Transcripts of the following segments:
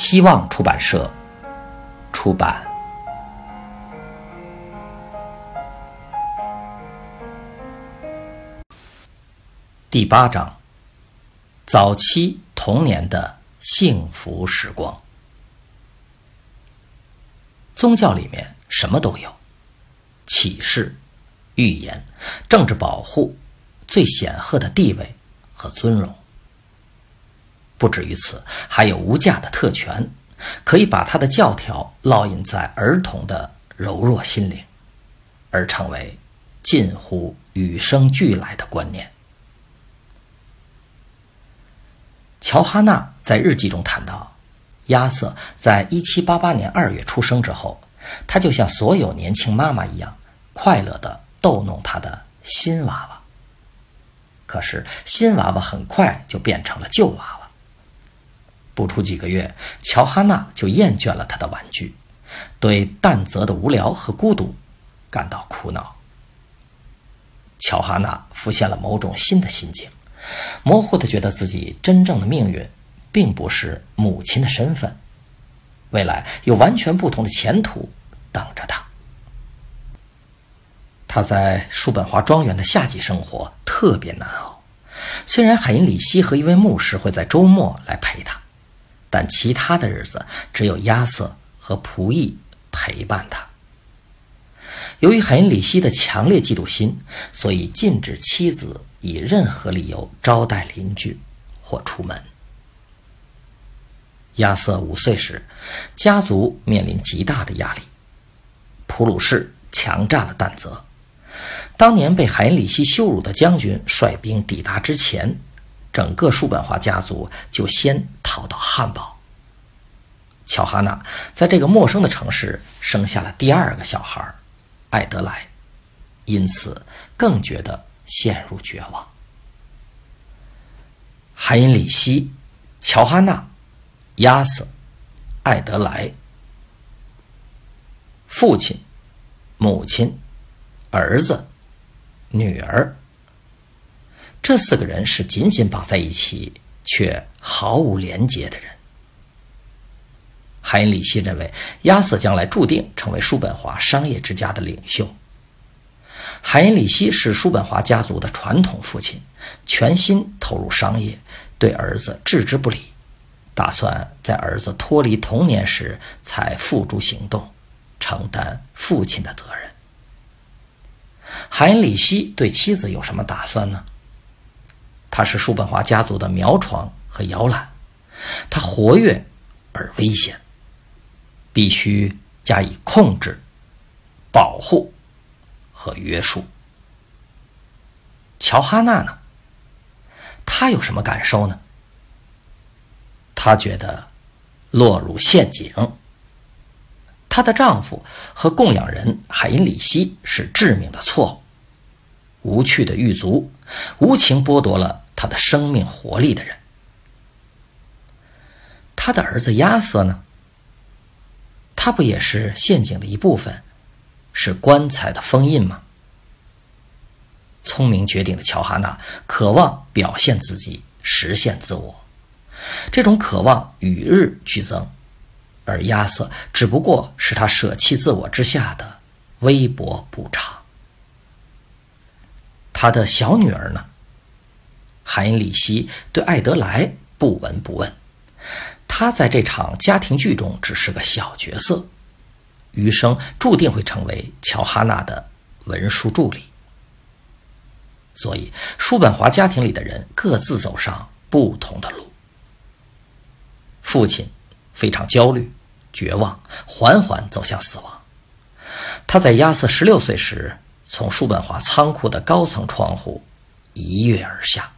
希望出版社出版。第八章：早期童年的幸福时光。宗教里面什么都有，启示、预言、政治保护、最显赫的地位和尊荣。不止于此，还有无价的特权，可以把他的教条烙印在儿童的柔弱心灵，而成为近乎与生俱来的观念。乔哈娜在日记中谈到，亚瑟在一七八八年二月出生之后，他就像所有年轻妈妈一样，快乐地逗弄他的新娃娃。可是新娃娃很快就变成了旧娃娃。不出几个月，乔哈娜就厌倦了他的玩具，对淡泽的无聊和孤独感到苦恼。乔哈娜浮现了某种新的心境，模糊的觉得自己真正的命运，并不是母亲的身份，未来有完全不同的前途等着他。他在叔本华庄园的夏季生活特别难熬，虽然海因里希和一位牧师会在周末来陪他。但其他的日子只有亚瑟和仆役陪伴他。由于海因里希的强烈嫉妒心，所以禁止妻子以任何理由招待邻居或出门。亚瑟五岁时，家族面临极大的压力，普鲁士强占了但泽。当年被海因里希羞辱的将军率兵抵达之前。整个叔本华家族就先逃到汉堡。乔哈娜在这个陌生的城市生下了第二个小孩，艾德莱，因此更觉得陷入绝望。海因里希、乔哈娜、亚瑟、艾德莱，父亲、母亲、儿子、女儿。这四个人是紧紧绑在一起却毫无连结的人。海因里希认为，亚瑟将来注定成为叔本华商业之家的领袖。海因里希是叔本华家族的传统父亲，全心投入商业，对儿子置之不理，打算在儿子脱离童年时才付诸行动，承担父亲的责任。海因里希对妻子有什么打算呢？他是叔本华家族的苗床和摇篮，他活跃而危险，必须加以控制、保护和约束。乔哈娜呢？她有什么感受呢？她觉得落入陷阱。她的丈夫和供养人海因里希是致命的错误。无趣的狱卒，无情剥夺了他的生命活力的人。他的儿子亚瑟呢？他不也是陷阱的一部分，是棺材的封印吗？聪明绝顶的乔哈娜渴望表现自己，实现自我，这种渴望与日俱增，而亚瑟只不过是他舍弃自我之下的微薄补偿。他的小女儿呢？海因里希对艾德莱不闻不问，他在这场家庭剧中只是个小角色，余生注定会成为乔哈娜的文书助理。所以，叔本华家庭里的人各自走上不同的路。父亲非常焦虑、绝望，缓缓走向死亡。他在亚瑟十六岁时。从叔本华仓库的高层窗户一跃而下，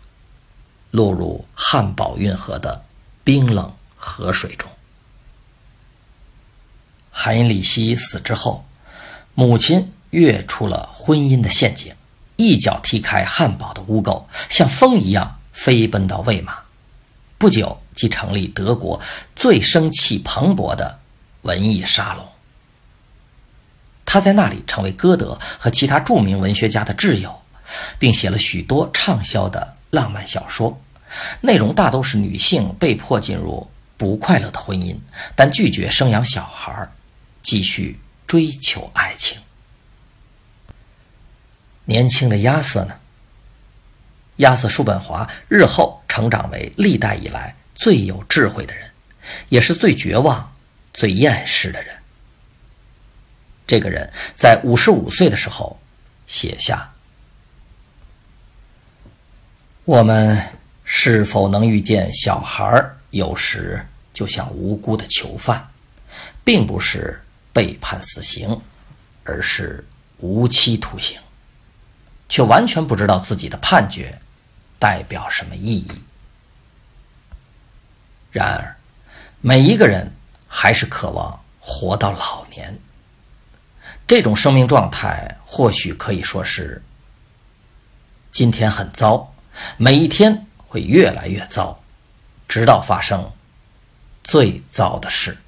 落入汉堡运河的冰冷河水中。韩因里希死之后，母亲跃出了婚姻的陷阱，一脚踢开汉堡的污垢，像风一样飞奔到魏玛，不久即成立德国最生气蓬勃的文艺沙龙。他在那里成为歌德和其他著名文学家的挚友，并写了许多畅销的浪漫小说，内容大都是女性被迫进入不快乐的婚姻，但拒绝生养小孩，继续追求爱情。年轻的亚瑟呢？亚瑟·叔本华日后成长为历代以来最有智慧的人，也是最绝望、最厌世的人。这个人在五十五岁的时候写下：“我们是否能遇见小孩？有时就像无辜的囚犯，并不是被判死刑，而是无期徒刑，却完全不知道自己的判决。”代表什么意义？然而，每一个人还是渴望活到老年。这种生命状态或许可以说是：今天很糟，每一天会越来越糟，直到发生最糟的事。